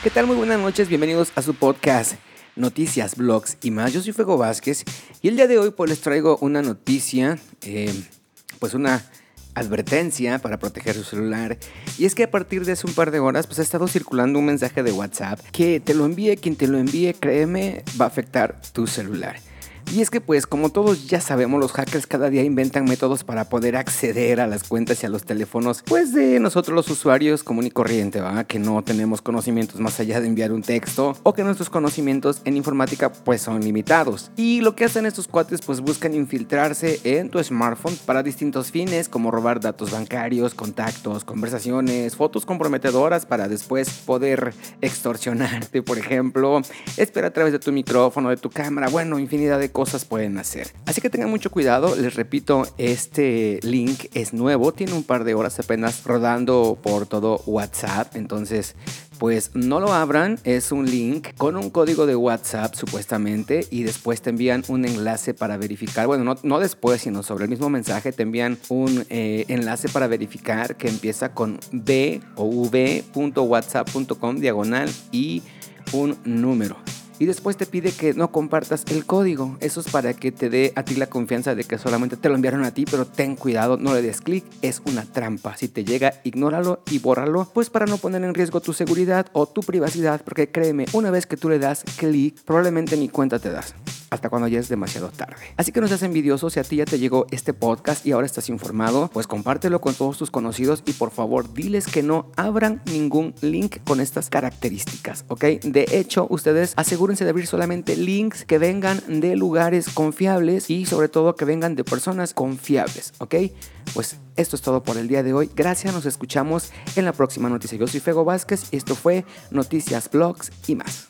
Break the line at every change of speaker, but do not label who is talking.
¿Qué tal? Muy buenas noches, bienvenidos a su podcast Noticias, Blogs y más. Yo soy Fuego Vázquez y el día de hoy pues les traigo una noticia, eh, pues una advertencia para proteger su celular. Y es que a partir de hace un par de horas pues ha estado circulando un mensaje de WhatsApp que te lo envíe quien te lo envíe, créeme, va a afectar tu celular. Y es que pues como todos ya sabemos, los hackers cada día inventan métodos para poder acceder a las cuentas y a los teléfonos pues de nosotros los usuarios común y corriente, ¿va? Que no tenemos conocimientos más allá de enviar un texto o que nuestros conocimientos en informática pues son limitados. Y lo que hacen estos cuates pues buscan infiltrarse en tu smartphone para distintos fines como robar datos bancarios, contactos, conversaciones, fotos comprometedoras para después poder extorsionarte, por ejemplo, espera a través de tu micrófono, de tu cámara, bueno, infinidad de cosas pueden hacer. Así que tengan mucho cuidado, les repito, este link es nuevo, tiene un par de horas apenas rodando por todo WhatsApp, entonces pues no lo abran, es un link con un código de WhatsApp supuestamente y después te envían un enlace para verificar, bueno, no, después, sino sobre el mismo mensaje te envían un eh, enlace para verificar que empieza con b o v.whatsapp.com diagonal y un número y después te pide que no compartas el código. Eso es para que te dé a ti la confianza de que solamente te lo enviaron a ti, pero ten cuidado, no le des clic, es una trampa. Si te llega, ignóralo y bórralo, pues para no poner en riesgo tu seguridad o tu privacidad, porque créeme, una vez que tú le das clic, probablemente ni cuenta te das hasta cuando ya es demasiado tarde. Así que no seas envidioso si a ti ya te llegó este podcast y ahora estás informado, pues compártelo con todos tus conocidos y por favor diles que no abran ningún link con estas características, ¿ok? De hecho, ustedes asegúrense de abrir solamente links que vengan de lugares confiables y sobre todo que vengan de personas confiables, ¿ok? Pues esto es todo por el día de hoy. Gracias, nos escuchamos en la próxima noticia. Yo soy Fego Vázquez y esto fue Noticias, Blogs y más.